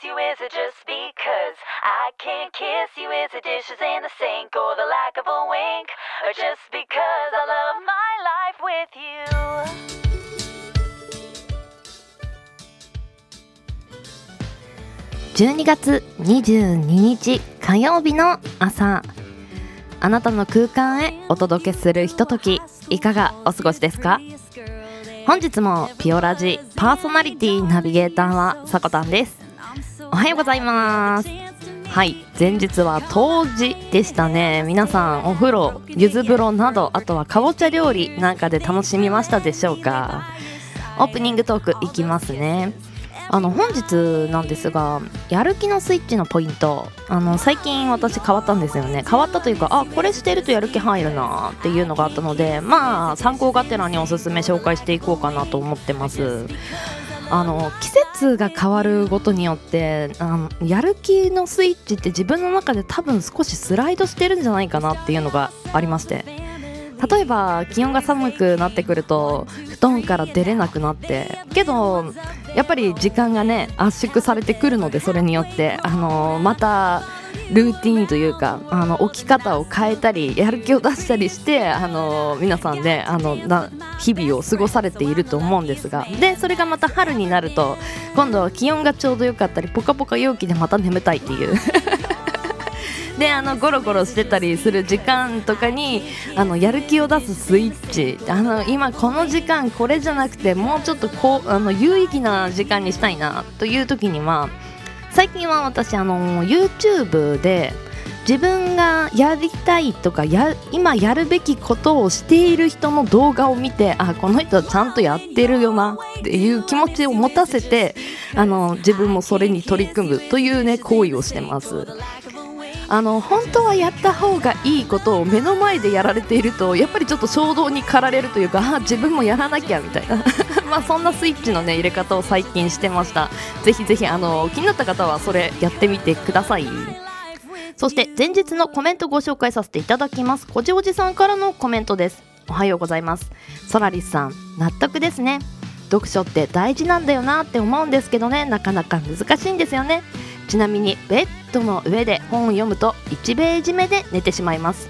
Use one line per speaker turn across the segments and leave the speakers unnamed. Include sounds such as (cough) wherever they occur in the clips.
kiss you? Is it just because I can't kiss you? Is it dishes in the sink or the lack of a wink? Or just because I love my life with you?
12月22日火曜日の朝あなたの空間へお届けするひとときいかがお過ごしですか本日もピオラジパーソナリティナビゲーターはさこたんですおはようございます。はい。前日は冬至でしたね。皆さんお風呂柚子風呂などあとはかぼちゃ料理なんかで楽しみましたでしょうか？オープニングトークいきますね。あの本日なんですがやる気のスイッチのポイント。あの最近私変わったんですよね。変わったというかあこれしてるとやる気入るなっていうのがあったのでまあ参考がてらにおすすめ紹介していこうかなと思ってます。あの季節が変わることによってあのやる気のスイッチって自分の中で多分少しスライドしてるんじゃないかなっていうのがありまして。例えば気温が寒くなってくると布団から出れなくなって。けどやっぱり時間がね圧縮されてくるのでそれによって。あのまたルーティンというかあの起き方を変えたりやる気を出したりしてあの皆さんねあの日々を過ごされていると思うんですが。でそれがまた春になると今度は気温がちょうどよかったりポカポカ陽気でまた眠たいっていう。(laughs) であのゴロゴロしてたりする時間とかにあのやる気を出すスイッチ。あの今この時間これじゃなくてもうちょっとこうあの有意義な時間にしたいなという時には最近は私あの YouTube で自分がやりたいとかや今やるべきことをしている人の動画を見てあこの人はちゃんとやってるよなっていう気持ちを持たせてあの自分もそれに取り組むというね行為をしてます。あの本当はやった方がいいことを目の前でやられているとやっぱりちょっと衝動に駆られるというかあ (laughs) 自分もやらなきゃみたいな。(laughs) まあそんなスイッチのね入れ方を最近してました。ぜひぜひあの気になった方はそれやってみてください。そして前日のコメントご紹介させていただきます。こじおじさんからのコメントです。おはようございます。ソラリスさん納得ですね。読書って大事なんだよなって思うんですけどね。なかなか難しいんですよね。ちなみにベッドの上で本を読むと1ページ目で寝てしまいます。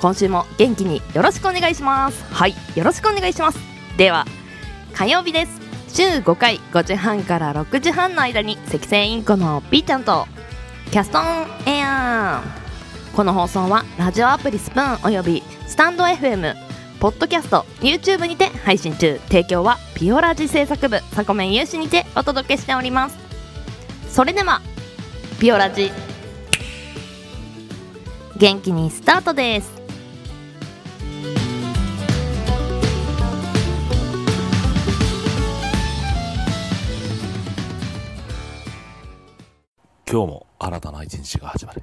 今週も元気によろしくお願いします。はいよろしくお願いします。では火曜日です。週5回5時半から6時半の間に赤線インコのピーちゃんとキャストオンエア。ーこの放送はラジオアプリスプーンおよびスタンド FM ポッドキャスト YouTube にて配信中。提供はピオラジ制作部サコメン有志にてお届けしております。それではピオラジ。元気にスタートです。
今日も新たな一日が始まる。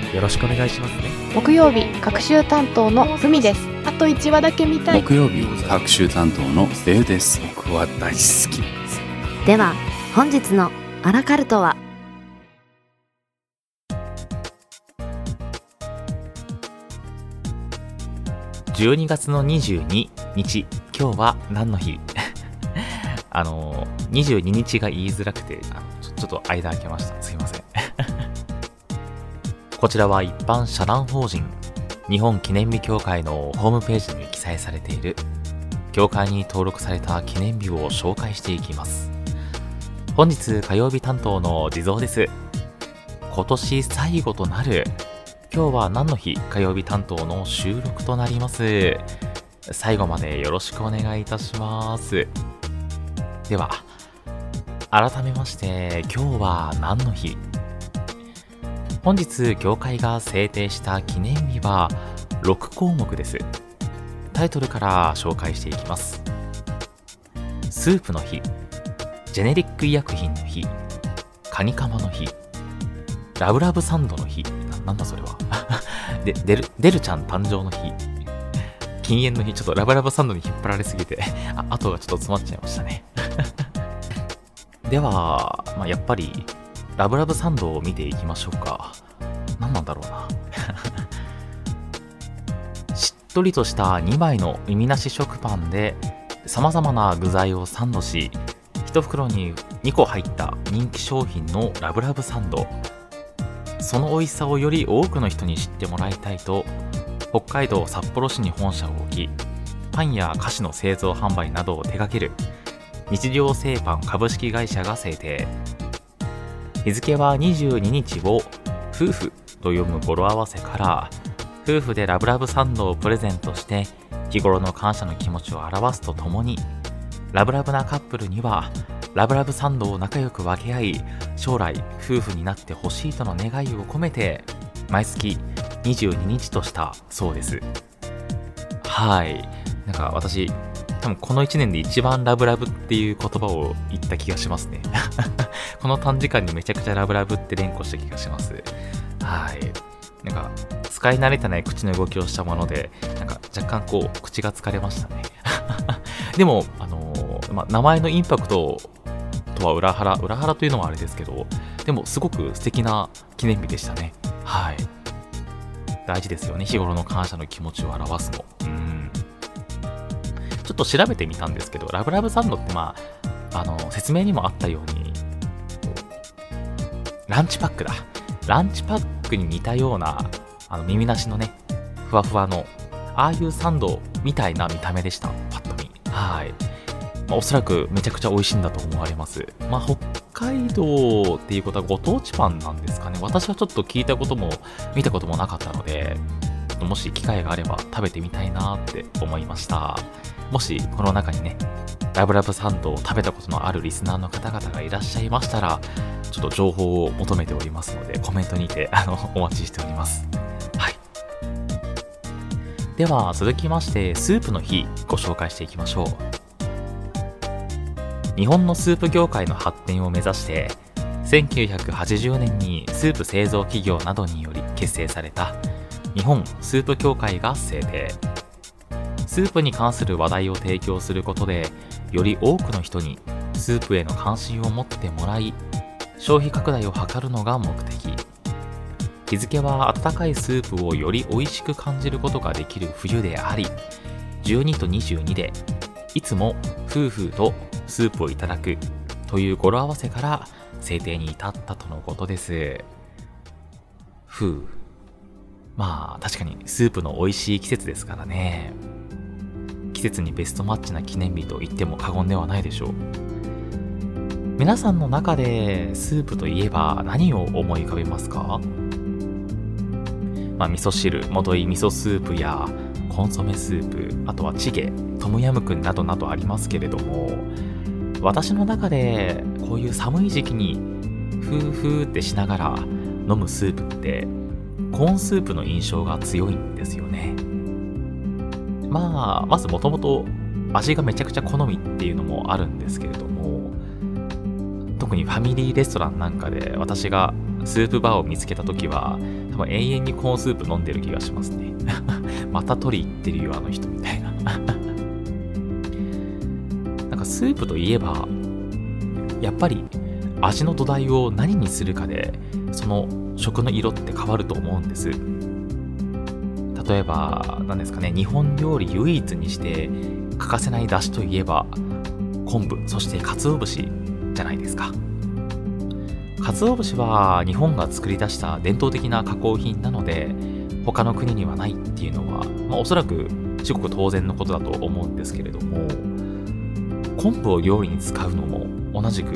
よろしくお願いしますね。
木曜日各週担当のふみです。あと1話だけ見たい。
木曜日各週担当のデウです。僕は大好き。
では本日のアラカルトは
？12月の22日。今日は何の日？(laughs) あの22日が言いづらくてちょちょっと間空けましたこちらは一般社団法人日本記念日協会のホームページに記載されている協会に登録された記念日を紹介していきます。本日火曜日担当の地蔵です。今年最後となる今日は何の日？火曜日担当の収録となります。最後までよろしくお願いいたします。では改めまして今日は何の日？本日業界が制定した記念日は6項目です。タイトルから紹介していきます。スープの日ジェネリック医薬品の日カニカマの日ラブラブサンドの日なんだそれは。(laughs) でデルデルちゃん誕生の日。禁煙の日ちょっとラブラブサンドに引っ張られすぎてあ後がちょっと詰まっちゃいましたね。(laughs) では、まあ、やっぱりラブラブサンドを見ていきましょうか。何なんだろうな。(laughs) しっとりとした2枚の耳なし食パンで様々な具材をサンドし1袋に2個入った人気商品のラブラブサンド。その美味しさをより多くの人に知ってもらいたいと北海道札幌市に本社を置きパンや菓子の製造販売などを手掛ける日常製パン株式会社が制定。日付は22日を夫婦と読む語呂合わせから夫婦でラブラブサンドをプレゼントして日頃の感謝の気持ちを表すとともにラブラブなカップルにはラブラブサンドを仲良く分け合い将来夫婦になってほしいとの願いを込めて毎月22日としたそうです。はい。なんか私多分この1年で一番ラブラブっていう言葉を言った気がしますね。この短時間にめちゃくちゃラブラブって連呼した気がします。はい。なんか使い慣れてない口の動きをしたものでなんか若干こう口が疲れましたね。(laughs) でもあのーまあ、名前のインパクトとは裏腹裏腹というのはあれですけどでもすごく素敵な記念日でしたね。はい。大事ですよね。日頃の感謝の気持ちを表すの。うん。ちょっと調べてみたんですけどラブラブサンドってまああの説明にもあったようにランチパックだランチパックに似たようなあの耳なしのねふわふわのああいうサンドみたいな見た目でしたパッと見はいまあ、おそらくめちゃくちゃ美味しいんだと思われます。まあ、北海道っていうことはご当地パンなんですかね。私はちょっと聞いたことも見たこともなかったので、もし機会があれば食べてみたいなって思いました。もしこの中にね、ラブラブサンドを食べたことのあるリスナーの方々がいらっしゃいましたら、ちょっと情報を求めておりますので、コメントにてあの (laughs) お待ちしております。はい。では、続きまして、スープの日ご紹介していきましょう。日本のスープ業界の発展を目指して1980年にスープ製造企業などにより結成された日本スープ協会が制定スープに関する話題を提供することでより多くの人にスープへの関心を持ってもらい消費拡大を図るのが目的日付は温かいスープをより美味しく感じることができる冬であり12と22でいつも夫婦とスープをいただくという語呂合わせから制定に至ったとのことです。ふう。まあ確かにスープの美味しい季節ですからね。季節にベストマッチな記念日と言っても過言ではないでしょう。皆さんの中でスープといえば何を思い浮かべますか？まあ味噌汁、元い味噌スープやコンソメスープ、あとはチゲ、トムヤムクンなどなどありますけれども、私の中でこういう寒い時期にふーふーってしながら飲むスープってコーンスープの印象が強いんですよね。まあまずもともと味がめちゃくちゃ好みっていうのもあるんですけれども特にファミリーレストランなんかで私がスープバーを見つけた時は多分永遠にコーンスープ飲んでる気がしますね。(laughs) また取り行ってるよあの人みたいな。(laughs) なんかスープといえばやっぱり味の土台を何にするかでその食の色って変わると思うんです。例えば何ですかね日本料理唯一にして欠かせない出汁といえば昆布そして鰹節。じゃないですか。鰹節は日本が作り出した伝統的な加工品なので他の国にはないっていうのは、まあ、おそらく至極当然のことだと思うんですけれども昆布を料理に使うのも同じく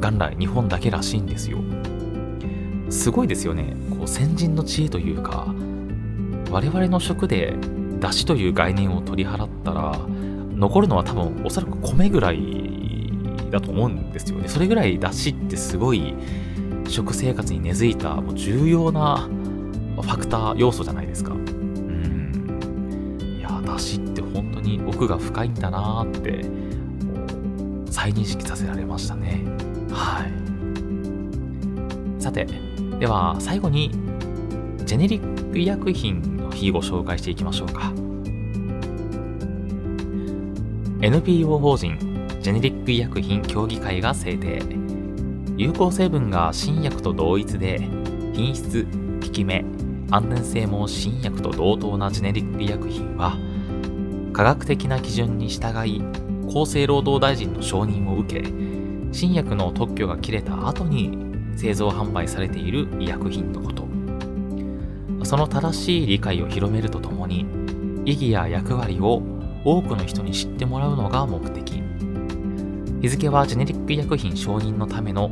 元来日本だけらしいんですよ。すごいですよね。こう先人の知恵というか我々の食で出汁という概念を取り払ったら残るのは多分おそらく米ぐらいだと思うんですよね。それぐらい出汁ってすごい食生活に根付いたもう重要なファクター要素じゃないですか。うん。いや、出汁って本当に奥が深いんだなーって、再認識させられましたね。はい。さて、では最後に、ジェネリック医薬品の日ご紹介していきましょうか。NPO 法人ジェネリック医薬品協議会が制定。有効成分が新薬と同一で品質効き目安全性も新薬と同等なジェネリック医薬品は科学的な基準に従い厚生労働大臣の承認を受け新薬の特許が切れた後に製造販売されている医薬品のこと。その正しい理解を広めるとともに意義や役割を多くの人に知ってもらうのが目的。日付はジェネリック医薬品承認のための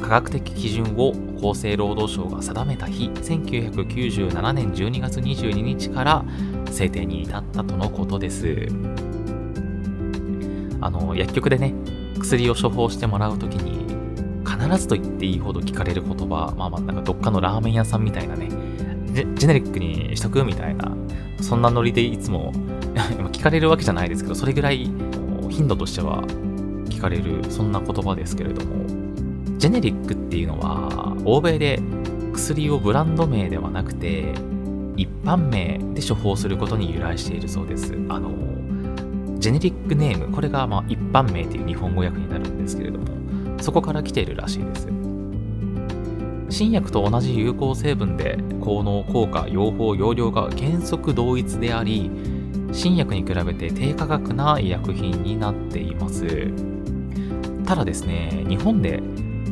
科学的基準を厚生労働省が定めた日1997年12月22日から制定に至ったとのことです。あの薬局でね薬を処方してもらうときに必ずと言っていいほど聞かれる言葉まあまあなんかどっかのラーメン屋さんみたいなねジェネリックにしとくみたいなそんなノリでいつも (laughs) 聞かれるわけじゃないですけどそれぐらい頻度としては聞かれるそんな言葉ですけれどもジェネリックっていうのは欧米で薬をブランド名ではなくて一般名で処方することに由来しているそうです。あのジェネリックネームこれがまあ一般名という日本語訳になるんですけれどもそこから来ているらしいです。新薬と同じ有効成分で効能効果用法用量が原則同一であり新薬に比べて低価格な医薬品になっています。ただですね日本で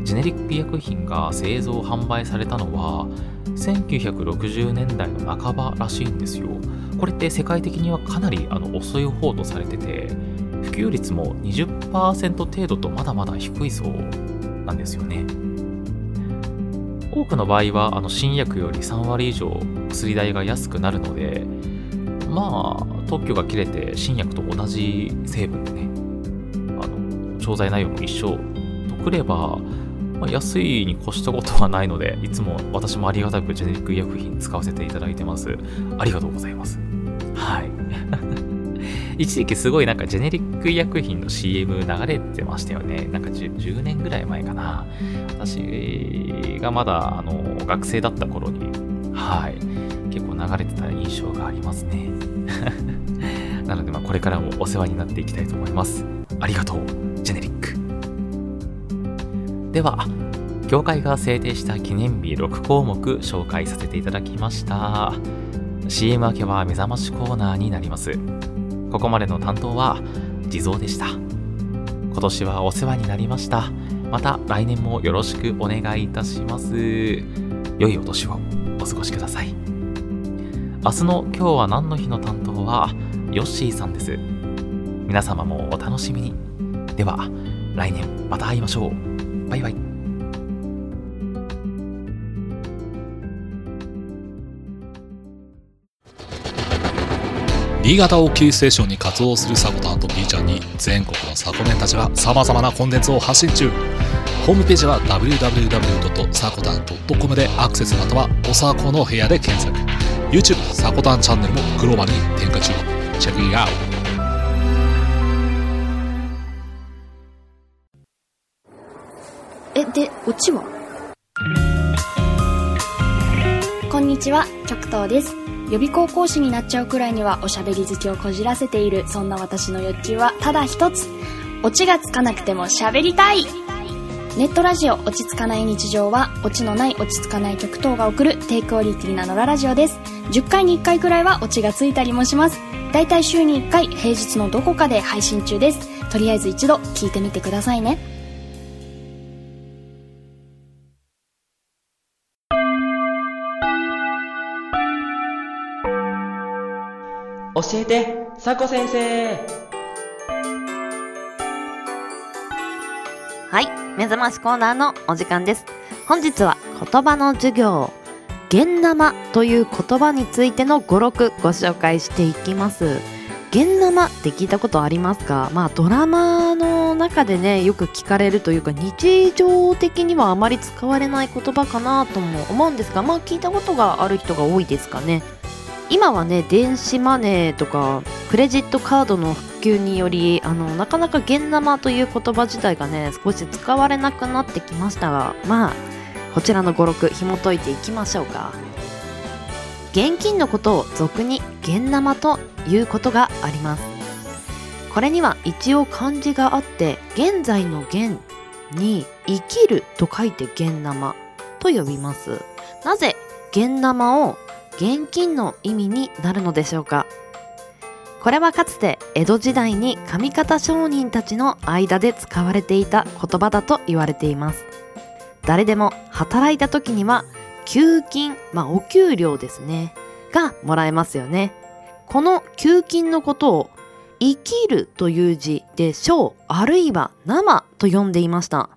ジェネリック医薬品が製造販売されたのは1960年代の半ばらしいんですよ。これって世界的にはかなりあの遅い方とされてて普及率も20%程度とまだまだ低いそうなんですよね。多くの場合はあの新薬より3割以上薬代が安くなるのでまあ特許が切れて新薬と同じ成分でねあの調剤内容も一緒とくれば、まあ、安いに越したことはないのでいつも私もありがたくジェネリック医薬品使わせていただいてますありがとうございますはい (laughs) 一時期すごいなんかジェネリック医薬品の CM 流れてましたよね。なんか 10, 10年ぐらい前かな。私がまだあの学生だった頃に、はい、結構流れてた印象がありますね。(laughs) なのでまあこれからもお世話になっていきたいと思います。ありがとう、ジェネリック。では、協会が制定した記念日6項目紹介させていただきました。CM 明けは目覚ましコーナーになります。ここまでの担当は地蔵でした。今年はお世話になりました。また来年もよろしくお願いいたします。良いお年をお過ごしください。明日の今日は何の日の担当はヨッシーさんです。皆様もお楽しみに。では来年また会いましょう。バイバイ。
新潟をキーステーションに活動するサコタンと B ちゃんに全国のサコメンたちが様々なコンテンツを発信中ホームページは www.sakotan.com でアクセスまたはおさこの部屋で検索 YouTube サコタンチャンネルもグローバルに展開中チェックイアウト
え、で、オチはこんにちは、極東です。予備高校師になっちゃうくらいにはおしゃべり好きをこじらせている、そんな私の欲求はただ一つ。オチがつかなくても喋りたいネットラジオ落ち着かない日常は、オチのない落ち着かない極東が送る低クオリティな野良ラジオです。10回に1回くらいはオチがついたりもします。だいたい週に1回、平日のどこかで配信中です。とりあえず一度聞いてみてくださいね。
教えて、さこ先生
はい、目覚ましコーナーのお時間です。本日は言葉の授業、現生という言葉についての語録ご紹介していきます。現生って聞いたことありますか？まあドラマの中でねよく聞かれるというか日常的にはあまり使われない言葉かなとも思うんですがまあ聞いたことがある人が多いですかね今はね電子マネーとかクレジットカードの普及によりあのなかなか現生という言葉自体がね少し使われなくなってきましたがまあこちらの語録紐解いていきましょうか。現金のことを俗に現生ということがあります。これには一応漢字があって現在の現に生きると書いて現生と呼びます。なぜ現生を現金の意味になるのでしょうか？これはかつて江戸時代に上方商人たちの間で使われていた言葉だと言われています誰でも働いた時には給金、まあお給料ですね、がもらえますよね。この給金のことを生きるという字で小あるいは生と呼んでいました。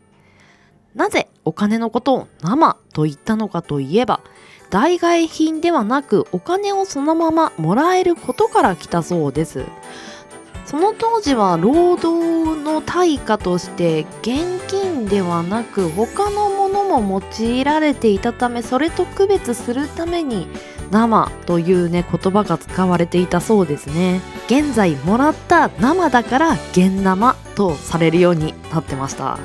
なぜお金のことを生と言ったのかといえば、代替品ではなくお金をそのままもらえることから来たそうです。その当時は労働の対価として現金ではなく他のものも用いられていたためそれと区別するために生というね言葉が使われていたそうですね現在もらった生だから現生とされるようになってました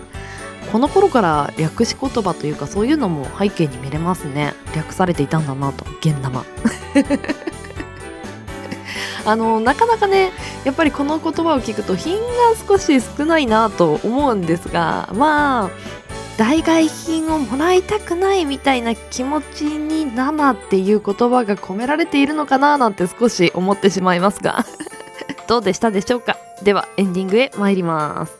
この頃から略し言葉というかそういうのも背景に見れますね。略されていたんだなと。現生 (laughs) あのなかなかねやっぱりこの言葉を聞くと品が少し少ないなと思うんですがまあ代替品をもらいたくないみたいな気持ちに生っていう言葉が込められているのかななんて少し思ってしまいますが。(laughs) どうでしたでしょうか？ではエンディングへ参ります。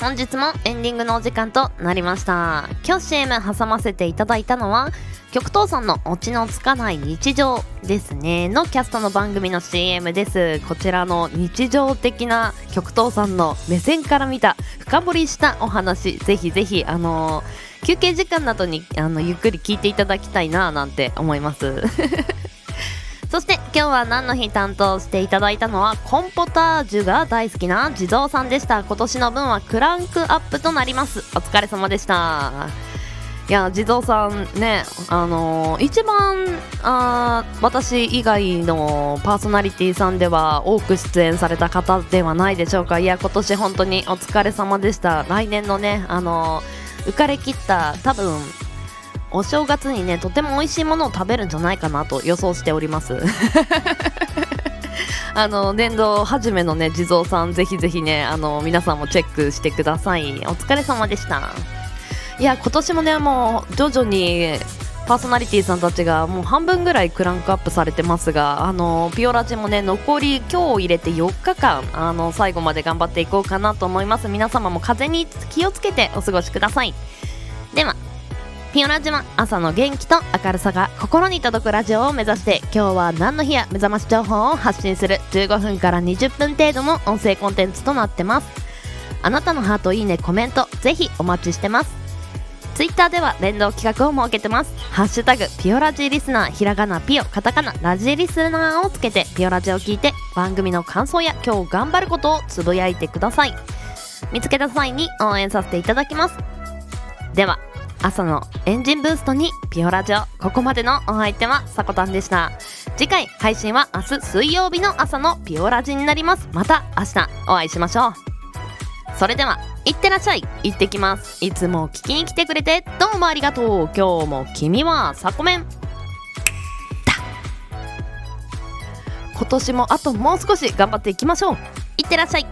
本日もエンディングのお時間となりました。今日 CM 挟ませていただいたのは極東さんのオチのつかない日常ですね。のキャストの番組の CM です。こちらの日常的な極東さんの目線から見た深掘りしたお話。ぜひぜひあのー、休憩時間などにあのゆっくり聞いていただきたいななんて思います。そして今日は何の日担当していただいたのはコンポタージュが大好きな地蔵さんでした。今年の分はクランクアップとなります。お疲れ様でした。いや地蔵さんねあのー、一番あ私以外のパーソナリティさんでは多く出演された方ではないでしょうか。いや今年本当にお疲れ様でした。来年のねあのー、浮かれきった多分お正月にねとても美味しいものを食べるんじゃないかなと予想しております。(laughs) あの年度初めのね地蔵さんぜひぜひねあの皆さんもチェックしてください。お疲れ様でした。いや今年もねもう徐々にパーソナリティさんたちがもう半分ぐらいクランクアップされてますがあのピオラジもね残り今日を入れて4日間あの最後まで頑張っていこうかなと思います。皆様も風に気をつけてお過ごしください。ではピオラジは朝の元気と明るさが心に届くラジオを目指して今日は何の日や目覚まし情報を発信する15分から20分程度の音声コンテンツとなってます。あなたのハートいいねコメントぜひお待ちしてます。ツイッターでは連動企画を設けてます。ハッシュタグピオラジリスナーひらがなピオカタカナラジリスナーをつけてピオラジを聞いて番組の感想や今日頑張ることをつぶやいてください。見つけた際に応援させていただきます。では朝のエンジンブーストにピオラジオ。ここまでのお相手はさこたんでした。次回配信は明日水曜日の朝のピオラジになります。また明日お会いしましょう。それではいってらっしゃい。行ってきます。いつも聞きに来てくれてどうもありがとう。今日も君はサコメン。だ今年もあともう少し頑張っていきましょう。いってらっしゃい。